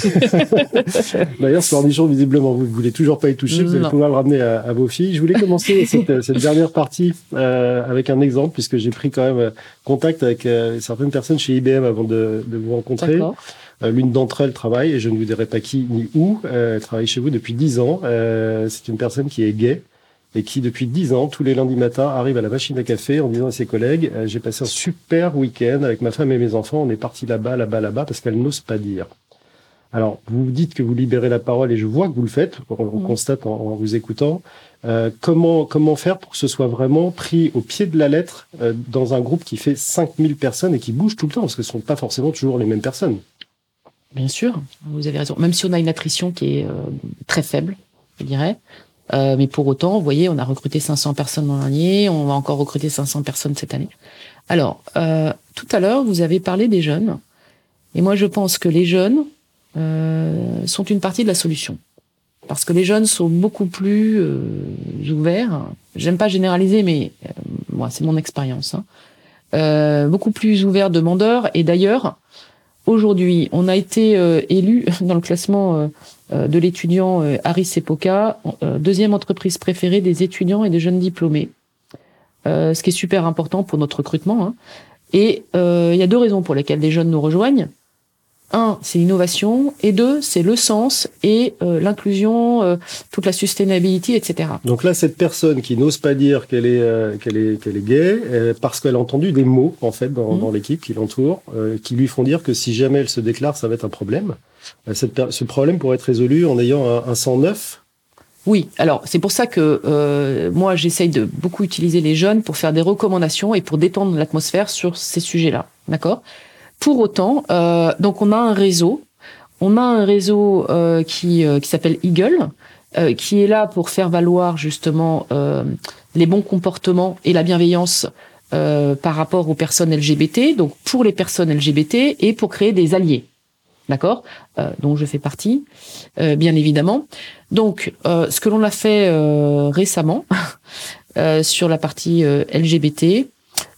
D'ailleurs, ce cornichon, visiblement, vous ne voulez toujours pas y toucher. Vous allez Non. pouvoir le ramener à, à vos filles. Je voulais commencer cette, euh, cette dernière partie euh, avec un exemple, puisque j'ai pris quand même euh, contact avec euh, certaines personnes chez IBM avant de, de vous rencontrer. Euh, L'une d'entre elles travaille, et je ne vous dirai pas qui ni où, elle travaille chez vous depuis 10 ans. Euh, c'est une personne qui est gay et qui depuis dix ans, tous les lundis matins, arrive à la machine à café en disant à ses collègues euh, J'ai passé un super week-end avec ma femme et mes enfants, on est parti là-bas, là-bas, là-bas, parce qu'elle n'ose pas dire. Alors, vous dites que vous libérez la parole et je vois que vous le faites, on, on constate en, en vous écoutant. Euh, comment, comment faire pour que ce soit vraiment pris au pied de la lettre euh, dans un groupe qui fait 5000 personnes et qui bouge tout le temps, parce que ce ne sont pas forcément toujours les mêmes personnes? Bien sûr, vous avez raison. Même si on a une attrition qui est euh, très faible, je dirais. Euh, mais pour autant, vous voyez, on a recruté 500 personnes l'an dernier, on va encore recruter 500 personnes cette année. Alors, euh, tout à l'heure, vous avez parlé des jeunes. Et moi, je pense que les jeunes euh, sont une partie de la solution. Parce que les jeunes sont beaucoup plus euh, ouverts. J'aime pas généraliser, mais euh, moi, c'est mon expérience. Hein. Beaucoup plus ouverts, demandeurs. Et d'ailleurs, Aujourd'hui, on a été élu dans le classement de l'étudiant euh, Harris Epoca, euh, deuxième entreprise préférée des étudiants et des jeunes diplômés, Euh, ce qui est super important pour notre recrutement. hein. Et euh, il y a deux raisons pour lesquelles les jeunes nous rejoignent. Un, c'est l'innovation, et deux, c'est le sens et euh, l'inclusion, euh, toute la sustainability, etc. Donc là, cette personne qui n'ose pas dire qu'elle est, euh, qu'elle est, qu'elle est gay, euh, parce qu'elle a entendu des mots, en fait, dans, Mhm. dans l'équipe qui l'entoure, euh, qui lui font dire que si jamais elle se déclare, ça va être un problème. Euh, ce problème pourrait être résolu en ayant un, un sang neuf. Oui, alors c'est pour ça que euh, moi j'essaye de beaucoup utiliser les jeunes pour faire des recommandations et pour détendre l'atmosphère sur ces sujets-là, d'accord? Pour autant, euh, donc on a un réseau, on a un réseau euh, qui euh, qui s'appelle Eagle, euh, qui est là pour faire valoir justement les bons comportements et la bienveillance par rapport aux personnes LGBT, donc pour les personnes LGBT et pour créer des alliés, d'accord? Euh, je fais partie, euh, bien évidemment. Donc, euh, ce que l'on a fait euh, récemment euh, sur la partie euh, LGBT,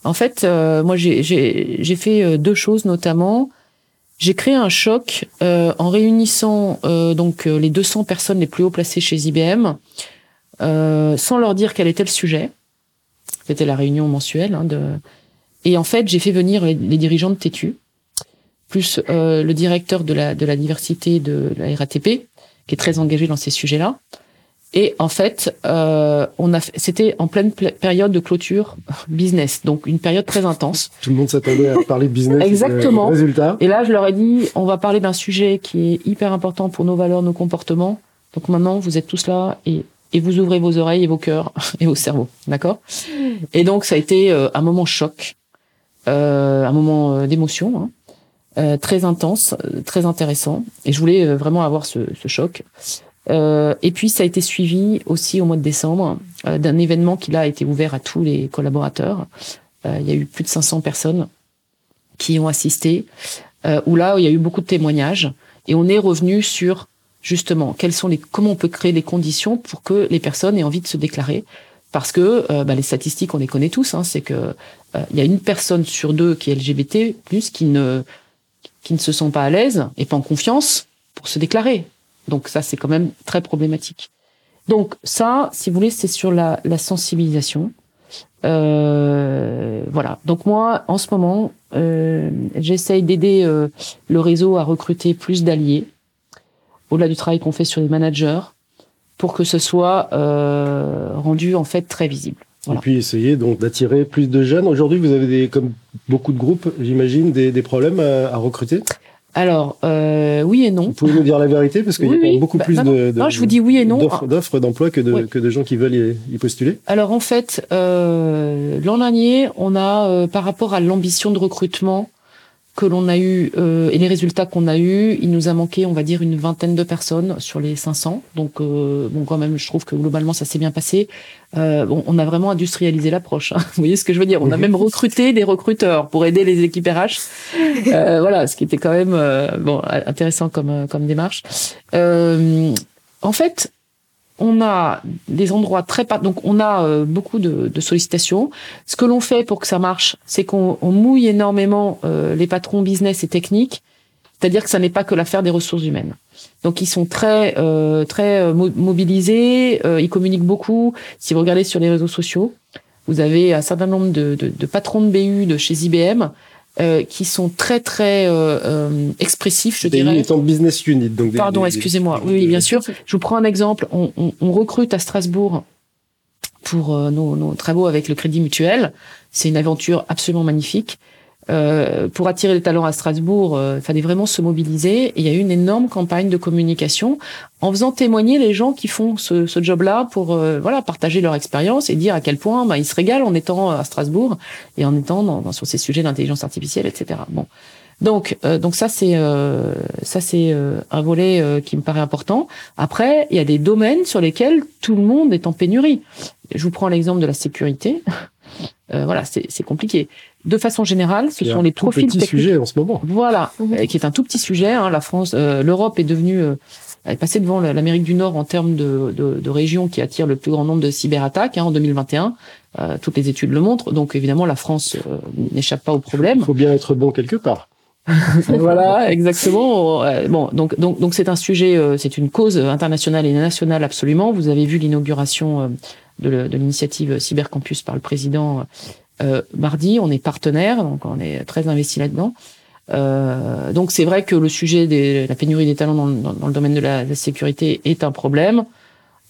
en fait, moi j'ai- fait deux choses notamment. J'ai créé un choc en réunissant donc les 200 personnes les plus haut placées chez IBM, sans leur dire quel était le sujet. C'était la réunion mensuelle. hein, de... Et en fait, j'ai fait venir les, dirigeants de TETU, plus euh, le directeur de la, de la diversité de la RATP, qui est très engagé dans ces sujets-là. Et en fait, euh, on a, fait- c'était en pleine pl- période de clôture business, donc une période très intense. Tout le monde s'attendait à parler business. Exactement. résultat. Et là, je leur ai dit, on va parler d'un sujet qui est hyper important pour nos valeurs, nos comportements. Donc maintenant, vous êtes tous là et, et vous ouvrez vos oreilles et vos cœurs et vos cerveaux, d'accord? Et donc, ça a été euh, un moment choc, euh, un moment euh, d'émotion, hein, très intense, euh, très intéressant. Et je voulais euh, vraiment avoir ce, ce choc. Euh, et puis, ça a été suivi aussi au mois de décembre euh, d'un événement qui là a été ouvert à tous les collaborateurs. Euh, il y a eu plus de 500 personnes qui ont assisté, euh, où là, il y a eu beaucoup de témoignages, et on est revenu sur justement quelles sont les, comment on peut créer les conditions pour que les personnes aient envie de se déclarer, parce que euh, bah, les statistiques, on les connaît tous, hein, c'est que euh, il y a une personne sur deux qui est LGBT plus qui ne qui ne se sent pas à l'aise et pas en confiance pour se déclarer. Donc ça, c'est quand même très problématique. Donc ça, si vous voulez, c'est sur la, la sensibilisation. Euh, voilà. Donc moi, en ce moment, euh, j'essaye d'aider euh, le réseau à recruter plus d'alliés, au-delà du travail qu'on fait sur les managers, pour que ce soit euh, rendu en fait très visible. Voilà. Et puis essayer donc d'attirer plus de jeunes. Aujourd'hui, vous avez des, comme beaucoup de groupes, j'imagine, des, des problèmes à, à recruter? Alors, euh, oui et non. Vous pouvez nous dire la vérité parce qu'il Oui, y a quand même oui. beaucoup Bah, plus non, de, de- non, je vous dis oui et non. d'offres, d'offres d'emploi que de, Oui. que de gens qui veulent y, y postuler. Alors en fait, euh, l'an dernier, on a, euh, par rapport à l'ambition de recrutement que l'on a eu euh, et les résultats qu'on a eu, il nous a manqué, on va dire, une vingtaine de personnes sur les 500. Donc euh, bon, quand même, je trouve que globalement, ça s'est bien passé. Euh, bon, on a vraiment industrialisé l'approche. hein. Vous voyez ce que je veux dire? On a même recruté des recruteurs pour aider les équipes RH. Euh, voilà, ce qui était quand même euh, bon intéressant comme euh, comme démarche. Euh, en fait, on a des endroits très donc on a euh, beaucoup de, sollicitations. Ce que l'on fait pour que ça marche, c'est qu'on on mouille énormément euh, les patrons business et techniques. C'est-à-dire que ça n'est pas que l'affaire des ressources humaines. Donc ils sont très euh, très mo- mobilisés, ils communiquent beaucoup. Si vous regardez sur les réseaux sociaux, vous avez un certain nombre de, de, de patrons de BU de chez IBM euh, qui sont très très euh, euh, expressifs, je BU dirais. étant business unit. Donc des- Pardon, des- excusez-moi. des- Oui, oui, bien sûr. Je vous prends un exemple. On, on, on recrute à Strasbourg pour nos, nos, travaux avec le Crédit Mutuel. C'est une aventure absolument magnifique. Euh, pour attirer les talents à Strasbourg, il euh, fallait vraiment se mobiliser. Il y a eu une énorme campagne de communication en faisant témoigner les gens qui font ce, ce job-là pour euh, voilà partager leur expérience et dire à quel point bah, ils se régalent en étant à Strasbourg et en étant dans, dans sur ces sujets d'intelligence artificielle, etc. Bon, donc donc ça c'est ça c'est un volet qui me paraît important. Après, il y a des domaines sur lesquels tout le monde est en pénurie. Je vous prends l'exemple de la sécurité. Voilà, c'est compliqué de façon générale, ce sont les profils petit sujet en ce moment. Voilà, mhm. qui est un tout petit sujet. Hein. La France, euh, l'Europe est devenue, euh, est passée devant l'Amérique du Nord en termes de, de, de régions qui attirent le plus grand nombre de cyberattaques hein, en 2021. Euh, toutes les études le montrent. Donc évidemment, la France euh, n'échappe pas au problème. Il faut bien être bon quelque part. voilà, exactement. Bon, donc donc donc c'est un sujet, c'est une cause internationale et nationale absolument. Vous avez vu l'inauguration de l'initiative Cybercampus par le président euh, mardi, on est partenaire, donc on est très investi là-dedans. Euh, donc c'est vrai que le sujet de la pénurie des talents dans, dans, le domaine de la, sécurité est un problème.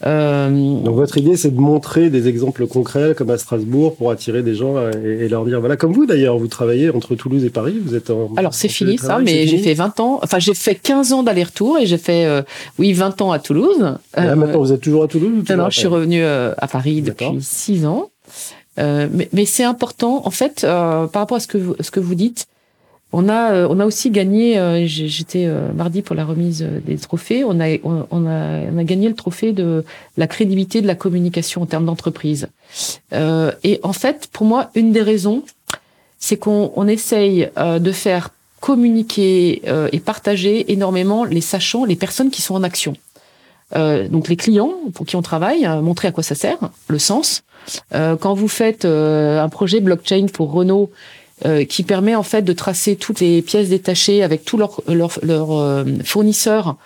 Euh, donc votre idée, c'est de montrer des exemples concrets, comme à Strasbourg, pour attirer des gens et, leur dire, voilà, comme vous d'ailleurs, vous travaillez entre Toulouse et Paris, vous êtes en... Alors c'est fini ça, mais j'ai fait 20 ans, enfin j'ai fait 15 ans d'aller-retour et j'ai fait, euh, oui, 20 ans à Toulouse. Là, maintenant, vous êtes toujours à Toulouse Non, non, je suis revenu à Paris depuis 6 ans. Euh, mais, mais c'est important, en fait, euh, par rapport à ce que vous, ce que vous dites. On a, euh, on a aussi gagné. J'étais mardi pour la remise des trophées. On a, on, a, gagné le trophée de la crédibilité de la communication en termes d'entreprise. et en fait, pour moi, une des raisons, c'est qu'on on essaye de faire communiquer et partager énormément les sachants, les personnes qui sont en action. Euh, donc les clients pour qui on travaille, euh, montrer à quoi ça sert, le sens. Euh, quand vous faites euh, un projet blockchain pour Renault qui permet en fait de tracer toutes les pièces détachées avec tous leurs leur, leur, fournisseurs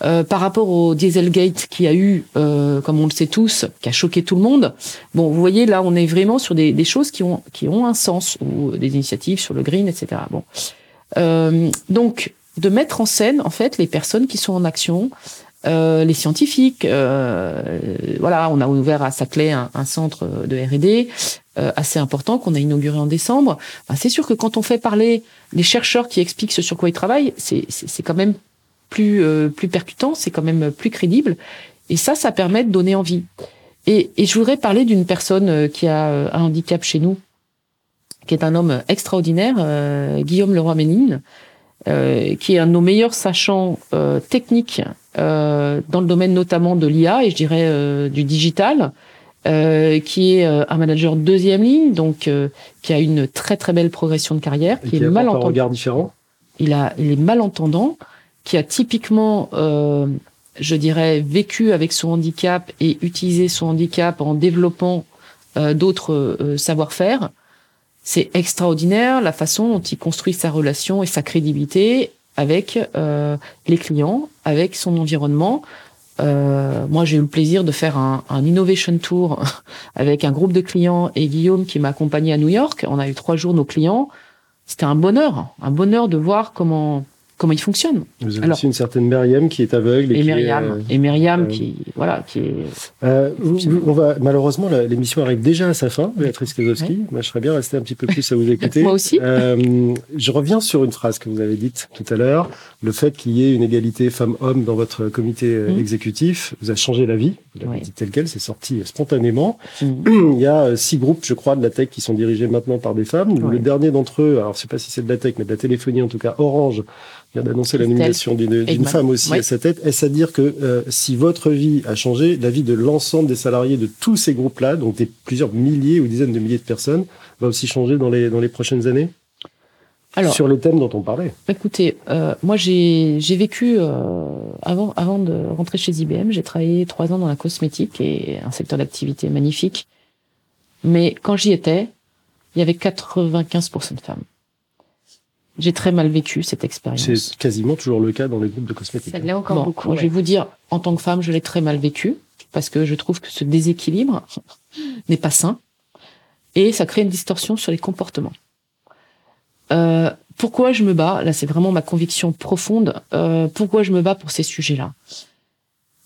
par rapport au Dieselgate qui a eu, comme on le sait tous, qui a choqué tout le monde. Bon, vous voyez là, on est vraiment sur des, des choses qui ont qui ont un sens ou des initiatives sur le green, etc. Bon, donc de mettre en scène en fait les personnes qui sont en action, euh, les scientifiques. Euh, voilà, on a ouvert à Saclay un, un centre de R&D euh, assez important qu'on a inauguré en décembre. c'est sûr que quand on fait parler les chercheurs qui expliquent ce sur quoi ils travaillent, c'est quand même plus plus percutant, c'est quand même plus crédible. Et ça, ça permet de donner envie. Et, et je voudrais parler d'une personne qui a un handicap chez nous, qui est un homme extraordinaire, Guillaume Leroy-Ménine, euh, qui est un de nos meilleurs sachants euh, techniques euh, dans le domaine notamment de l'IA et je dirais euh, du digital, euh, qui est un manager deuxième ligne, donc qui a une très très belle progression de carrière, qui, est malentendant. regard différent. Il a, il est malentendant, qui a typiquement, je dirais, vécu avec son handicap et utilisé son handicap en développant d'autres savoir-faire c'est extraordinaire la façon dont il construit sa relation et sa crédibilité avec euh, les clients, avec son environnement. Euh, moi, j'ai eu le plaisir de faire un, un, innovation tour avec un groupe de clients et Guillaume qui m'a accompagné à New York. On a eu trois jours nos clients. C'était un bonheur, un bonheur de voir comment comment il fonctionne. Vous avez aussi une certaine Myriam qui est aveugle. Et, et Myriam, euh, et Myriam euh, qui, voilà, qui est... Euh, on va, malheureusement, l'émission arrive déjà à sa fin, Béatrice Kozowski. Moi, je serais bien resté un petit peu plus à vous écouter. Moi aussi. Euh, je reviens sur une phrase que vous avez dite tout à l'heure. Le fait qu'il y ait une égalité femmes-hommes dans votre comité mmh. exécutif vous a changé la vie. Vous l'avez dit tel quel, c'est sorti spontanément. Mmh. Il y a six groupes, je crois, de la tech qui sont dirigés maintenant par des femmes. Le dernier d'entre eux, alors je sais pas si c'est de la tech, mais de la téléphonie en tout cas, Orange, vient d'annoncer la nomination d'une femme aussi à sa tête. Est-ce à dire que euh, si votre vie a changé, la vie de l'ensemble des salariés de tous ces groupes-là, donc des plusieurs milliers ou dizaines de milliers de personnes, va aussi changer dans les, dans les prochaines années? Alors, sur les thèmes dont on parlait. Écoutez, euh, moi j'ai vécu euh, avant avant de rentrer chez IBM, j'ai travaillé trois ans dans la cosmétique et un secteur d'activité magnifique. Mais quand j'y étais, il y avait 95% de femmes. J'ai très mal vécu cette expérience. C'est quasiment toujours le cas dans les groupes de cosmétiques. Ça l'est encore beaucoup. Je vais vous dire, en tant que femme, je l'ai très mal vécu parce que je trouve que ce déséquilibre n'est pas sain et ça crée une distorsion sur les comportements. Euh, pourquoi je me bats? Là, c'est vraiment ma conviction profonde. Euh, pourquoi je me bats pour ces sujets-là?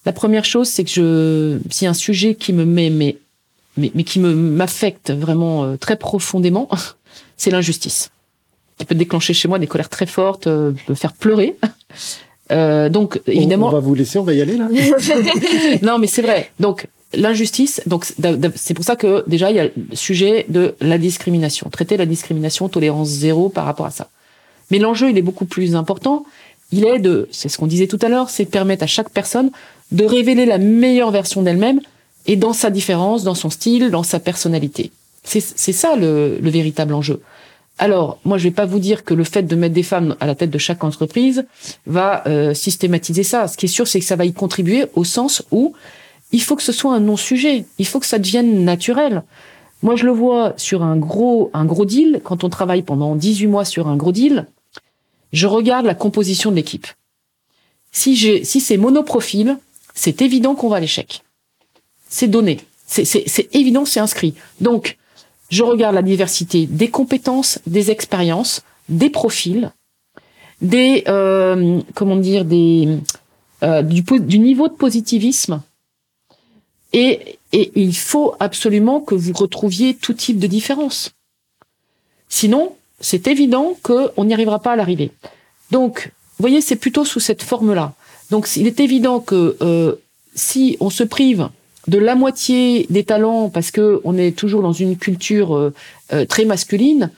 La première chose, c'est que je, si un sujet qui me met mais mais, mais qui me m'affecte vraiment euh, très profondément, c'est l'injustice. Qui peut déclencher chez moi des colères très fortes, euh, me faire pleurer. Euh, donc évidemment. On, va vous laisser, on va y aller là. non, mais c'est vrai. Donc l'injustice. Donc c'est pour ça que déjà il y a le sujet de la discrimination. Traiter la discrimination, tolérance zéro par rapport à ça. Mais l'enjeu il est beaucoup plus important. Il est de, c'est ce qu'on disait tout à l'heure, c'est de permettre à chaque personne de révéler la meilleure version d'elle-même et dans sa différence, dans son style, dans sa personnalité. C'est ça le, le véritable enjeu. Alors, moi, je vais pas vous dire que le fait de mettre des femmes à la tête de chaque entreprise va euh, systématiser ça. Ce qui est sûr, c'est que ça va y contribuer au sens où il faut que ce soit un non-sujet. Il faut que ça devienne naturel. Moi, je le vois sur un gros, un gros deal. Quand on travaille pendant 18 mois sur un gros deal, je regarde la composition de l'équipe. Si si c'est monoprofil, c'est évident qu'on va à l'échec. C'est donné. C'est évident, c'est inscrit. Donc, je regarde la diversité des compétences, des expériences, des profils, des euh, comment dire des euh, du, niveau de positivisme et, et il faut absolument que vous retrouviez tout type de différence. Sinon, c'est évident qu'on n'y arrivera pas à l'arrivée. Donc, vous voyez, c'est plutôt sous cette forme-là. Donc, il est évident que euh, si on se prive de la moitié des talents parce que on est toujours dans une culture euh, euh, très masculine,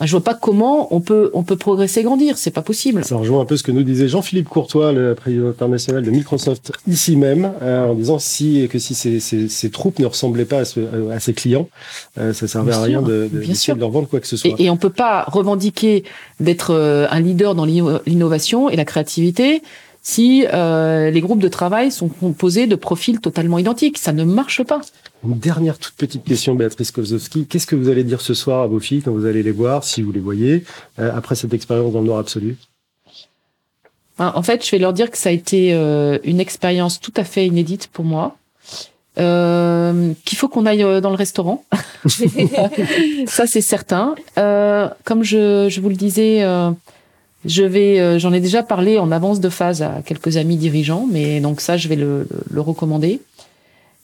ben, je vois pas comment on peut on peut progresser et grandir, c'est pas possible. Ça rejoint un peu ce que nous disait Jean-Philippe Courtois, le président international de Microsoft ici même, euh, en disant si que si ces, ces, ces, troupes ne ressemblaient pas à, à ses clients, euh, ça servait à rien de, de, de, leur vendre quoi que ce soit. Et, et on peut pas revendiquer d'être un leader dans l'innovation et la créativité si euh, les groupes de travail sont composés de profils totalement identiques. Ça ne marche pas. Une dernière toute petite question, Béatrice Kozowski. Qu'est-ce que vous allez dire ce soir à vos filles quand vous allez les voir, si vous les voyez, euh, après cette expérience dans le noir absolu? Ben, En fait, je vais leur dire que ça a été euh, une expérience tout à fait inédite pour moi. Euh, qu'il faut qu'on aille dans le restaurant. ça, c'est certain. comme je, je, vous le disais, je vais, euh, j'en ai déjà parlé en avance de phase à quelques amis dirigeants, mais donc ça, je vais le, le recommander.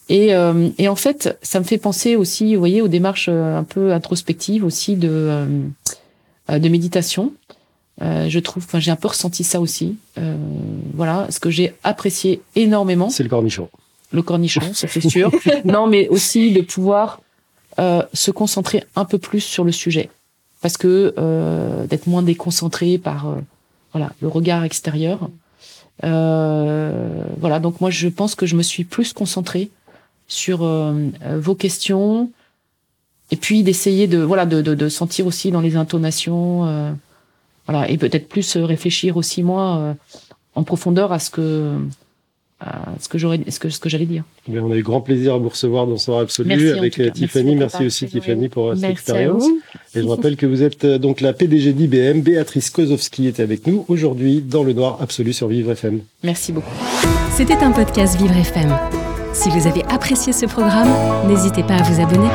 Et, euh, et, en fait, ça me fait penser aussi, vous voyez, aux démarches euh, un peu introspectives aussi de de méditation. je trouve, enfin, j'ai un peu ressenti ça aussi. voilà, ce que j'ai apprécié énormément. C'est le cornichon. Le cornichon, ça c'est sûr. non, mais aussi de pouvoir se concentrer un peu plus sur le sujet parce que euh, d'être moins déconcentré par euh, voilà le regard extérieur. Euh, voilà, donc moi je pense que je me suis plus concentrée sur euh, vos questions et puis d'essayer de voilà de, de, de, sentir aussi dans les intonations euh, voilà et peut-être plus réfléchir aussi moi en profondeur à ce que ce que j'aurais, ce que, ce que j'allais dire. on a eu grand plaisir à vous recevoir dans Soir Absolu avec euh, Tiffany. Merci, aussi Tiffany pour euh, cette expérience. Et je rappelle que vous êtes euh, donc la PDG d'IBM. Béatrice Kozowski était avec nous aujourd'hui dans le Noir Absolu sur Vivre FM. Merci beaucoup. C'était un podcast Vivre FM. Si vous avez apprécié ce programme, n'hésitez pas à vous abonner.